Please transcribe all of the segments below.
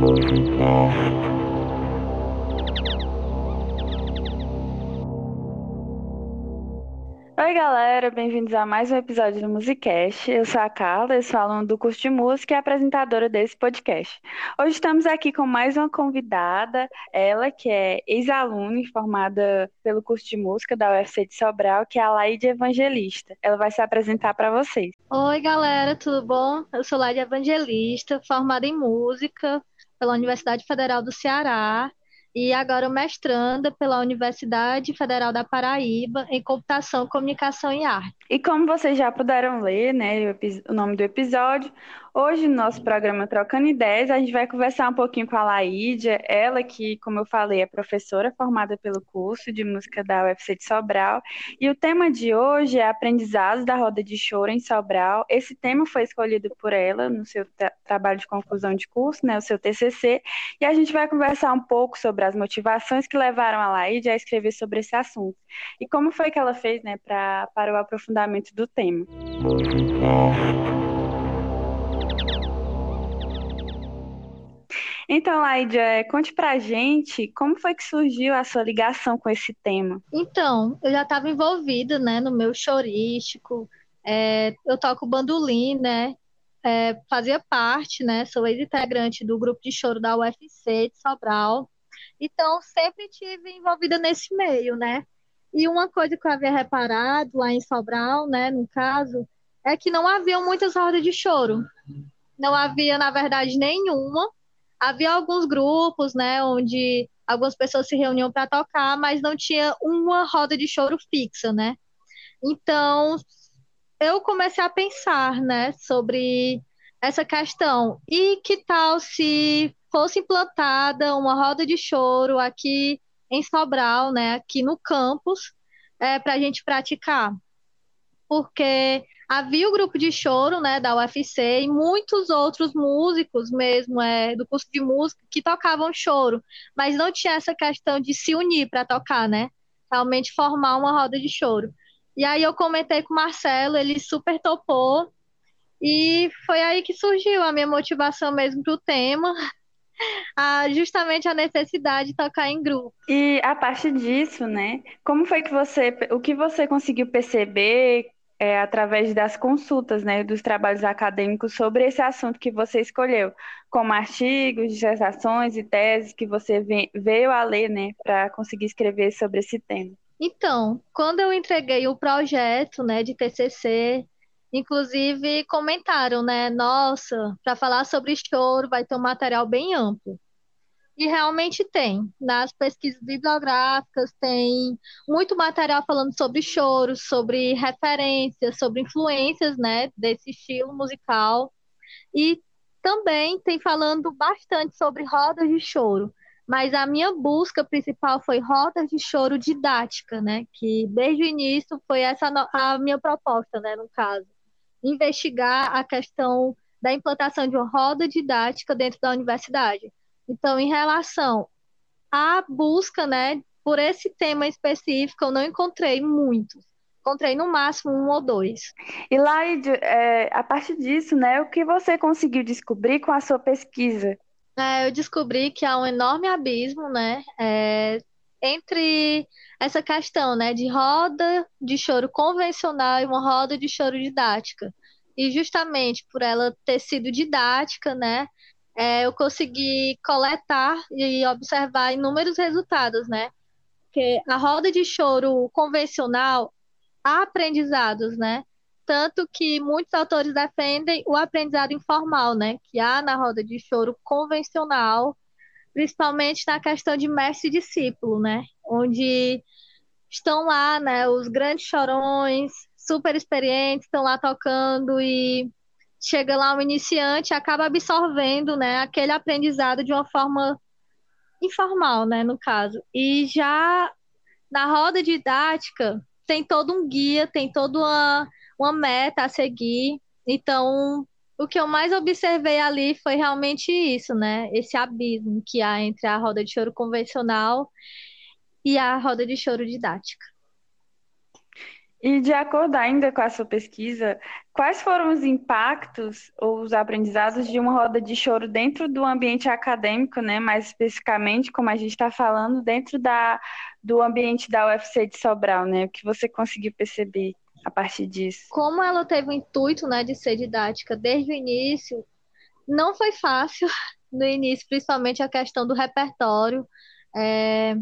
Oi, galera, bem-vindos a mais um episódio do Musicast. Eu sou a Carla, eu sou aluna do curso de música e é apresentadora desse podcast. Hoje estamos aqui com mais uma convidada, ela que é ex-aluna formada pelo curso de música da UFC de Sobral, que é a Laide Evangelista. Ela vai se apresentar para vocês. Oi, galera, tudo bom? Eu sou Laide Evangelista, formada em música, pela Universidade Federal do Ceará e agora mestranda pela Universidade Federal da Paraíba em Computação, Comunicação e Arte. E como vocês já puderam ler, né, o nome do episódio, Hoje, no nosso programa Trocando Ideias, a gente vai conversar um pouquinho com a Laídia, ela que, como eu falei, é professora formada pelo curso de música da UFC de Sobral. E o tema de hoje é aprendizados da roda de choro em Sobral. Esse tema foi escolhido por ela no seu tra trabalho de conclusão de curso, né, o seu TCC, e a gente vai conversar um pouco sobre as motivações que levaram a Laídia a escrever sobre esse assunto. E como foi que ela fez né, pra, para o aprofundamento do tema. Então, Laídia, é, conte pra gente como foi que surgiu a sua ligação com esse tema. Então, eu já estava envolvida, né, no meu chorístico, é, eu toco bandolim, né, é, fazia parte, né, sou ex-integrante do grupo de choro da UFC de Sobral, então sempre tive envolvida nesse meio, né, e uma coisa que eu havia reparado lá em Sobral, né, no caso, é que não havia muitas rodas de choro, não havia, na verdade, nenhuma, havia alguns grupos, né, onde algumas pessoas se reuniam para tocar, mas não tinha uma roda de choro fixa, né? Então, eu comecei a pensar, né, sobre essa questão. E que tal se fosse implantada uma roda de choro aqui em Sobral, né, aqui no campus, é, para a gente praticar? Porque havia o grupo de choro, né, da UFC, e muitos outros músicos mesmo, é, do curso de música, que tocavam choro, mas não tinha essa questão de se unir para tocar, né, realmente formar uma roda de choro. E aí eu comentei com o Marcelo, ele super topou, e foi aí que surgiu a minha motivação mesmo para o tema, a, justamente a necessidade de tocar em grupo. E a partir disso, né, como foi que você, o que você conseguiu perceber, é, através das consultas, né, dos trabalhos acadêmicos sobre esse assunto que você escolheu, como artigos, dissertações e teses que você veio a ler, né, para conseguir escrever sobre esse tema. Então, quando eu entreguei o projeto, né, de TCC, inclusive comentaram, né, nossa, para falar sobre choro vai ter um material bem amplo. E realmente tem. Nas pesquisas bibliográficas tem muito material falando sobre choro, sobre referências, sobre influências, né, desse estilo musical. E também tem falando bastante sobre rodas de choro. Mas a minha busca principal foi rodas de choro didática, né, que desde o início foi essa a minha proposta, né, no caso. Investigar a questão da implantação de uma roda didática dentro da universidade então, em relação à busca, né, por esse tema específico, eu não encontrei muitos. Encontrei no máximo um ou dois. E lá, é, a partir disso, né, o que você conseguiu descobrir com a sua pesquisa? É, eu descobri que há um enorme abismo, né, é, entre essa questão, né, de roda de choro convencional e uma roda de choro didática. E justamente por ela ter sido didática, né, é, eu consegui coletar e observar inúmeros resultados, né? Porque a roda de choro convencional há aprendizados, né? Tanto que muitos autores defendem o aprendizado informal, né? Que há na roda de choro convencional, principalmente na questão de mestre e discípulo, né? Onde estão lá, né? Os grandes chorões, super experientes, estão lá tocando e chega lá um iniciante acaba absorvendo, né, aquele aprendizado de uma forma informal, né, no caso. E já na roda didática tem todo um guia, tem toda uma, uma meta a seguir. Então, o que eu mais observei ali foi realmente isso, né? Esse abismo que há entre a roda de choro convencional e a roda de choro didática. E de acordo ainda com a sua pesquisa, quais foram os impactos ou os aprendizados de uma roda de choro dentro do ambiente acadêmico, né? Mais especificamente, como a gente está falando, dentro da, do ambiente da UFC de Sobral, né? O que você conseguiu perceber a partir disso? Como ela teve o intuito, né, de ser didática desde o início, não foi fácil no início, principalmente a questão do repertório. É...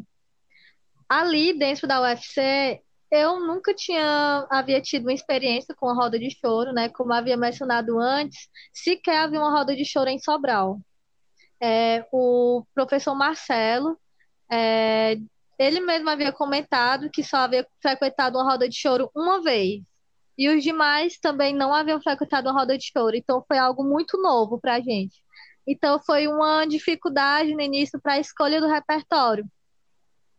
Ali dentro da UFC, eu nunca tinha havia tido uma experiência com a roda de choro, né? Como havia mencionado antes, sequer havia uma roda de choro em Sobral. É, o professor Marcelo, é, ele mesmo havia comentado que só havia frequentado uma roda de choro uma vez. E os demais também não haviam frequentado uma roda de choro. Então foi algo muito novo para a gente. Então foi uma dificuldade no início para a escolha do repertório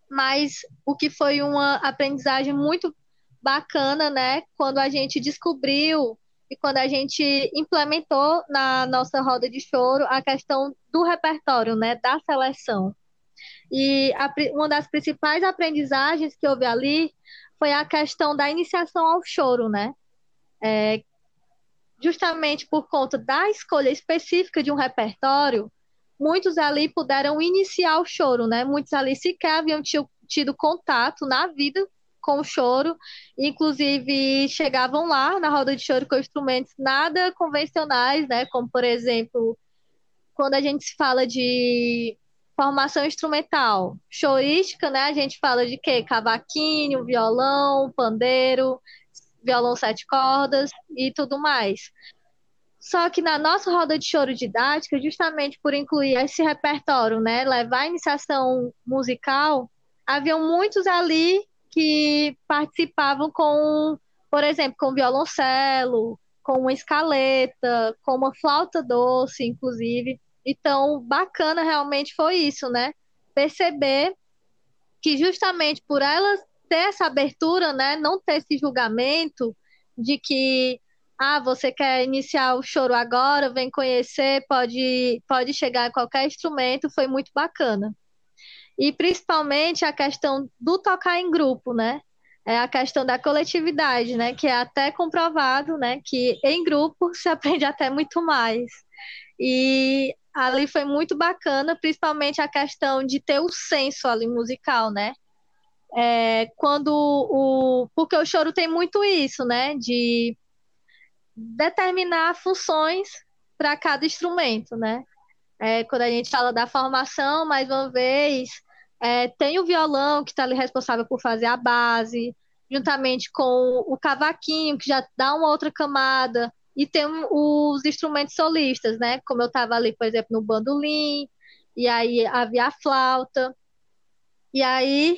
mas o que foi uma aprendizagem muito bacana, né? Quando a gente descobriu e quando a gente implementou na nossa roda de choro a questão do repertório, né? Da seleção. E a, uma das principais aprendizagens que houve ali foi a questão da iniciação ao choro, né? É, justamente por conta da escolha específica de um repertório, muitos ali puderam iniciar o choro, né? Muitos ali sequer haviam tido contato na vida com o choro, inclusive chegavam lá na roda de choro com instrumentos nada convencionais, né? Como por exemplo, quando a gente fala de formação instrumental, chorística, né? A gente fala de quê? Cavaquinho, violão, pandeiro, violão sete cordas e tudo mais. Só que na nossa roda de choro didática, justamente por incluir esse repertório, né, levar a iniciação musical, haviam muitos ali que participavam com, por exemplo, com violoncelo, com uma escaleta, com uma flauta doce, inclusive. Então, bacana realmente foi isso, né? Perceber que justamente por elas ter essa abertura, né, não ter esse julgamento de que ah, você quer iniciar o choro agora, vem conhecer, pode, pode chegar a qualquer instrumento, foi muito bacana. E principalmente a questão do tocar em grupo, né? É a questão da coletividade, né? Que é até comprovado, né? Que em grupo se aprende até muito mais. E ali foi muito bacana, principalmente a questão de ter o senso ali musical, né? É, quando o. Porque o choro tem muito isso, né? De determinar funções para cada instrumento, né? É, quando a gente fala da formação, mais uma vez, é, tem o violão que está ali responsável por fazer a base, juntamente com o cavaquinho, que já dá uma outra camada, e tem os instrumentos solistas, né? Como eu estava ali, por exemplo, no bandolim, e aí havia a flauta. E aí,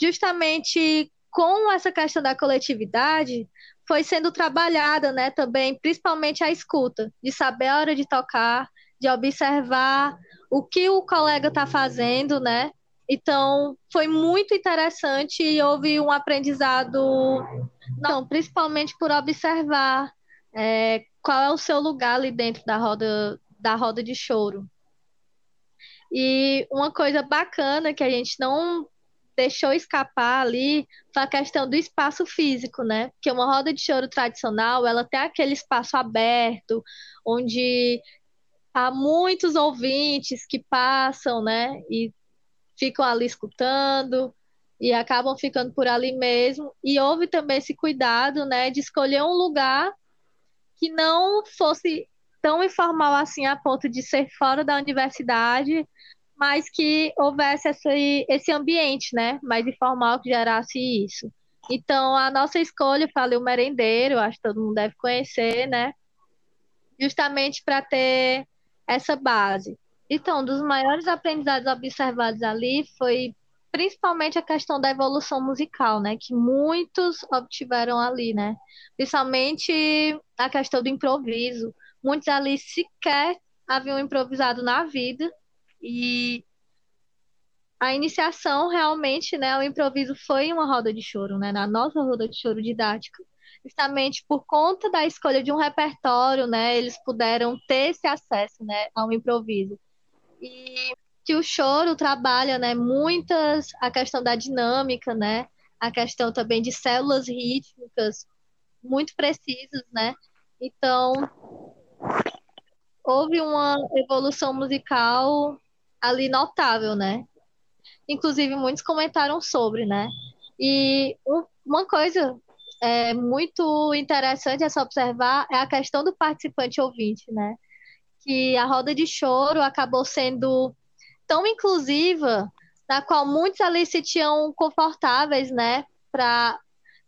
justamente com essa questão da coletividade, foi sendo trabalhada, né, também, principalmente a escuta, de saber a hora de tocar, de observar o que o colega está fazendo, né? Então, foi muito interessante e houve um aprendizado, não, principalmente por observar é, qual é o seu lugar ali dentro da roda, da roda de choro. E uma coisa bacana que a gente não deixou escapar ali foi a questão do espaço físico, né? Porque uma roda de choro tradicional, ela tem aquele espaço aberto, onde há muitos ouvintes que passam, né? E ficam ali escutando e acabam ficando por ali mesmo. E houve também esse cuidado, né, de escolher um lugar que não fosse tão informal assim a ponto de ser fora da universidade, mas que houvesse esse, esse ambiente, né, mais informal que gerasse isso. Então, a nossa escolha, falei o merendeiro, acho que todo mundo deve conhecer, né, justamente para ter essa base. Então, um dos maiores aprendizados observados ali foi principalmente a questão da evolução musical, né, que muitos obtiveram ali, né, principalmente a questão do improviso. Muitos ali sequer haviam improvisado na vida e a iniciação realmente, né, o improviso foi uma roda de choro, né, na nossa roda de choro didática. Justamente por conta da escolha de um repertório, né, eles puderam ter esse acesso, né, ao improviso. E que o choro trabalha, né, muitas a questão da dinâmica, né, a questão também de células rítmicas muito precisas, né? Então, houve uma evolução musical ali notável, né? Inclusive, muitos comentaram sobre, né? E uma coisa é, muito interessante a se observar é a questão do participante ouvinte, né? Que a roda de choro acabou sendo tão inclusiva, na qual muitos ali se tinham confortáveis, né? Para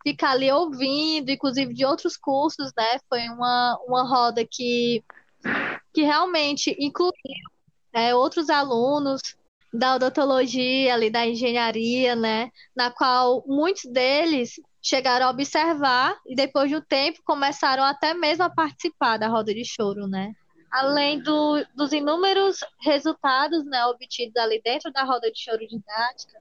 ficar ali ouvindo, inclusive de outros cursos, né? Foi uma, uma roda que, que realmente incluiu é, outros alunos da odontologia, ali da engenharia, né? Na qual muitos deles chegaram a observar e depois de um tempo começaram até mesmo a participar da roda de choro, né? Além do, dos inúmeros resultados né, obtidos ali dentro da roda de choro didática,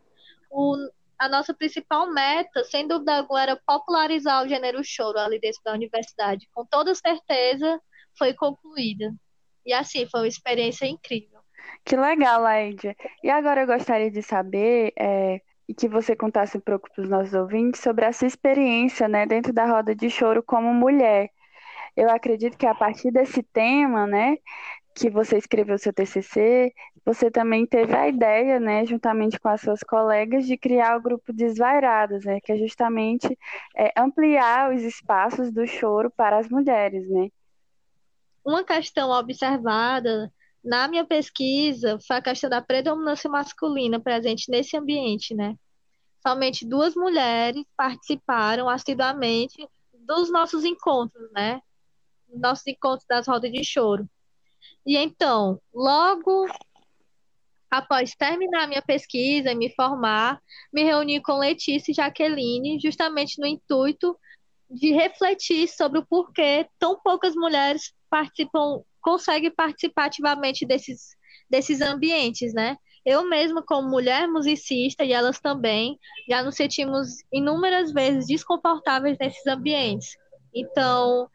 o, a nossa principal meta, sem dúvida alguma, era popularizar o gênero choro ali dentro da universidade. Com toda certeza, foi concluída. E assim, foi uma experiência incrível. Que legal, Laídia. E agora eu gostaria de saber é, e que você contasse um pouco para os nossos ouvintes sobre a sua experiência né, dentro da roda de choro como mulher. Eu acredito que a partir desse tema, né, que você escreveu seu TCC, você também teve a ideia, né, juntamente com as suas colegas, de criar o grupo Desvairadas, né, que é justamente é, ampliar os espaços do choro para as mulheres, né? Uma questão observada na minha pesquisa, foi a questão da predominância masculina presente nesse ambiente, né? Somente duas mulheres participaram assiduamente dos nossos encontros, né? Nossos encontros das rodas de choro. E então, logo após terminar minha pesquisa e me formar, me reuni com Letícia e Jaqueline, justamente no intuito de refletir sobre o porquê tão poucas mulheres participam consegue participar ativamente desses, desses ambientes, né? Eu mesma, como mulher musicista, e elas também, já nos sentimos inúmeras vezes desconfortáveis nesses ambientes. Então,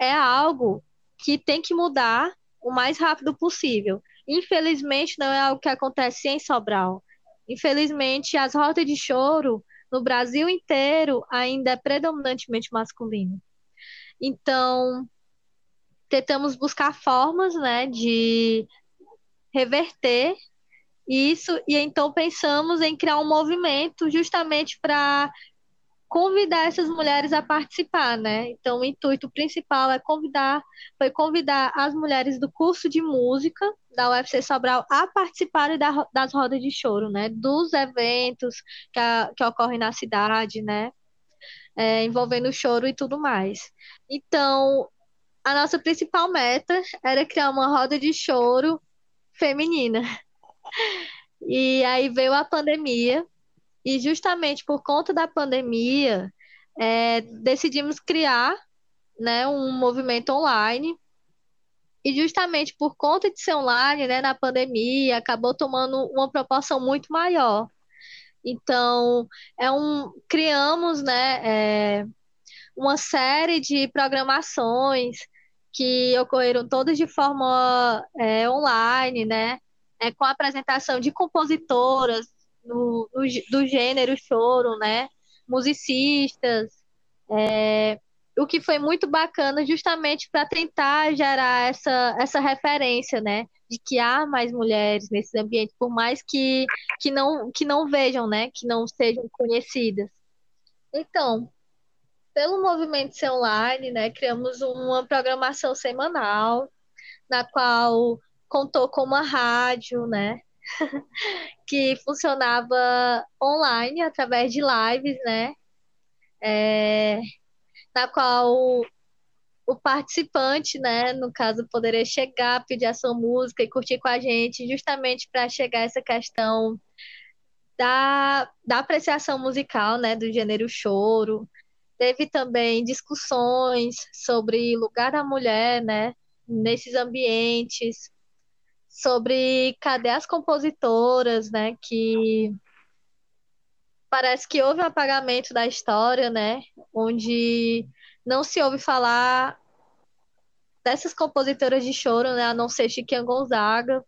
é algo que tem que mudar o mais rápido possível. Infelizmente, não é algo que acontece em Sobral. Infelizmente, as rotas de choro no Brasil inteiro ainda é predominantemente masculino. Então, tentamos buscar formas, né, de reverter isso e então pensamos em criar um movimento justamente para convidar essas mulheres a participar, né? Então o intuito principal é convidar, foi convidar as mulheres do curso de música da UFC Sobral a participarem da, das rodas de choro, né? Dos eventos que, a, que ocorrem na cidade, né? É, envolvendo choro e tudo mais. Então, a nossa principal meta era criar uma roda de choro feminina. E aí veio a pandemia, e justamente por conta da pandemia, é, decidimos criar né, um movimento online. E justamente por conta de ser online, né, na pandemia, acabou tomando uma proporção muito maior. Então, é um, criamos né, é, uma série de programações que ocorreram todas de forma é, online, né? É, com a apresentação de compositoras do gênero choro, né? Musicistas, é, o que foi muito bacana justamente para tentar gerar essa, essa referência, né? De que há mais mulheres nesse ambiente, por mais que, que, não, que não vejam, né? Que não sejam conhecidas. Então, pelo movimento ser online, né, criamos uma programação semanal, na qual contou com uma rádio, né, que funcionava online através de lives, né, é, na qual o participante, né, no caso, poderia chegar, pedir a sua música e curtir com a gente, justamente para chegar a essa questão da, da apreciação musical, né, do gênero choro, Teve também discussões sobre lugar da mulher, né, nesses ambientes, sobre cadê as compositoras, né, que parece que houve um apagamento da história, né, onde não se ouve falar dessas compositoras de choro, né, a não ser Chiquinha Gonzaga.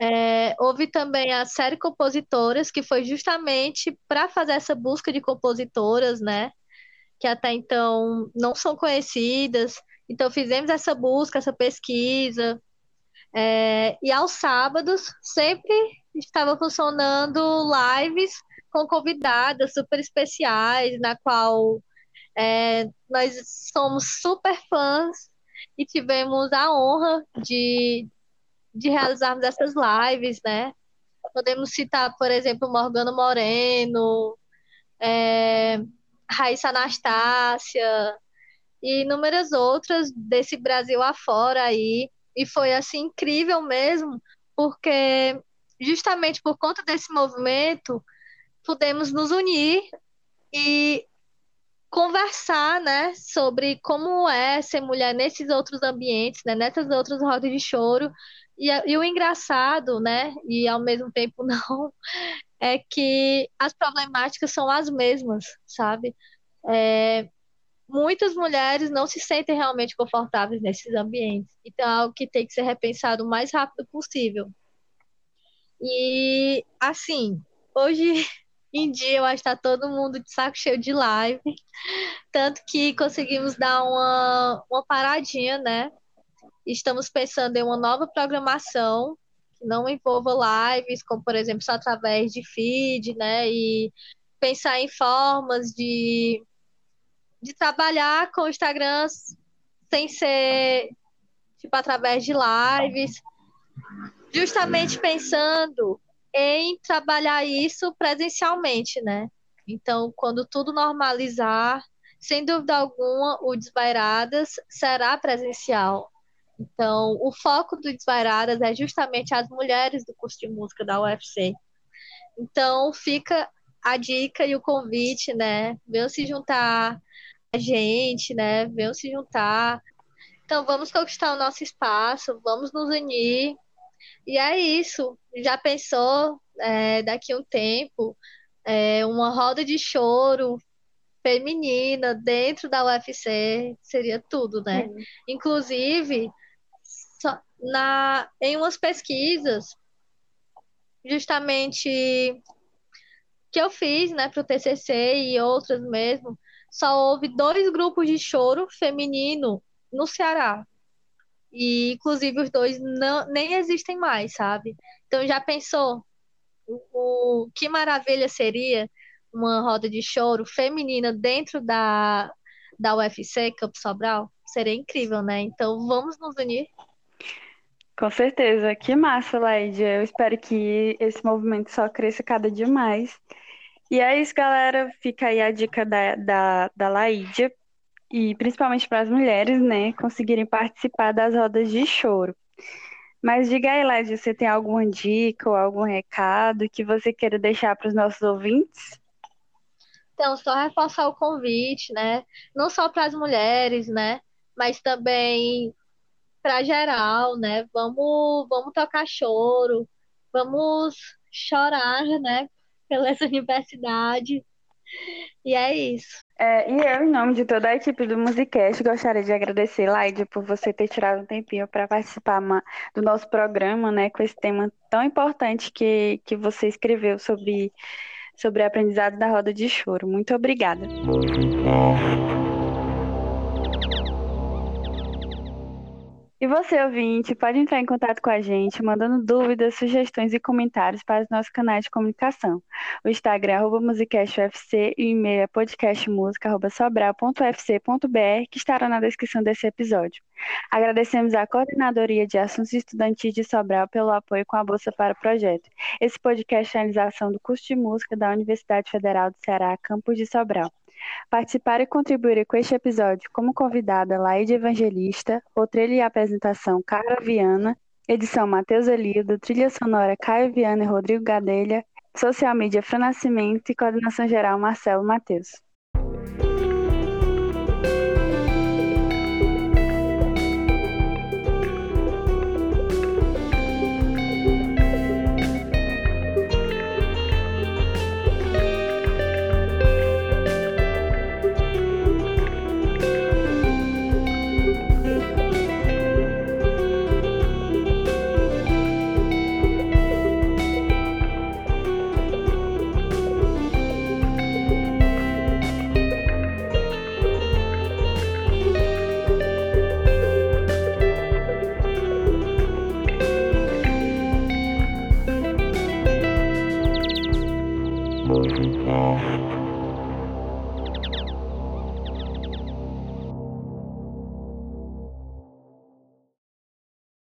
É, houve também a série Compositoras, que foi justamente para fazer essa busca de compositoras, né? Que até então não são conhecidas. Então fizemos essa busca, essa pesquisa. É, e aos sábados sempre estava funcionando lives com convidadas super especiais, na qual é, nós somos super fãs e tivemos a honra de, de realizarmos essas lives, né? Podemos citar, por exemplo, Morgana Moreno, é, Raíssa Anastácia e inúmeras outras desse Brasil afora aí. E foi assim incrível mesmo, porque justamente por conta desse movimento, pudemos nos unir e conversar, né, sobre como é ser mulher nesses outros ambientes, né, nessas outras rodas de choro. E, e o engraçado, né, e ao mesmo tempo não, é que as problemáticas são as mesmas, sabe? É, muitas mulheres não se sentem realmente confortáveis nesses ambientes. Então, é algo que tem que ser repensado o mais rápido possível. E, assim, hoje em dia eu acho que está todo mundo de saco cheio de live. Tanto que conseguimos dar uma, uma paradinha, né? Estamos pensando em uma nova programação que não envolva lives, como por exemplo, só através de feed, né? E pensar em formas de, de trabalhar com o Instagram sem ser tipo através de lives, justamente pensando em trabalhar isso presencialmente, né? Então, quando tudo normalizar, sem dúvida alguma, o Desvairadas será presencial. Então, o foco do Desvairadas é justamente as mulheres do curso de música da UFC. Então, fica a dica e o convite, né? Venham se juntar a gente, né? Venham se juntar. Então, vamos conquistar o nosso espaço, vamos nos unir. E é isso. Já pensou é, daqui a um tempo é, uma roda de choro feminina dentro da UFC seria tudo, né? Inclusive, na, em umas pesquisas, justamente que eu fiz, né, para o TCC e outras mesmo, só houve dois grupos de choro feminino no Ceará. E, inclusive, os dois não, nem existem mais, sabe? Então, já pensou o, o que maravilha seria uma roda de choro feminina dentro da, da UFC, Campo Sobral? Seria incrível, né? Então, vamos nos unir. Com certeza. Que massa, Laídia. Eu espero que esse movimento só cresça cada dia mais. E é isso, galera. Fica aí a dica da, da, da Laídia e principalmente para as mulheres, né, conseguirem participar das rodas de choro. Mas diga aí, Lédia, você tem alguma dica ou algum recado que você queira deixar para os nossos ouvintes? Então, só reforçar o convite, né? Não só para as mulheres, né? Mas também para geral, né? Vamos, vamos tocar choro, vamos chorar, né? Pela essa universidade. E é isso. É, e eu, em nome de toda a equipe do Musicast, gostaria de agradecer, Laide, por você ter tirado um tempinho para participar do nosso programa, né, com esse tema tão importante que, que você escreveu sobre, sobre aprendizado da roda de choro. Muito obrigada. E você, ouvinte, pode entrar em contato com a gente, mandando dúvidas, sugestões e comentários para os nossos canais de comunicação. O Instagram é musicastufc e o e-mail é podcastmusica.sobral.ufc.br, que estará na descrição desse episódio. Agradecemos à Coordenadoria de Assuntos Estudantis de Sobral pelo apoio com a Bolsa para o projeto. Esse podcast é a realização do curso de música da Universidade Federal do Ceará, campus de Sobral. Participar e contribuir com este episódio como convidada Laide Evangelista, trilha e apresentação Carla Viana, edição Matheus Elido, trilha sonora Caio Viana e Rodrigo Gadelha, social media Fran Nascimento e coordenação geral Marcelo Matheus.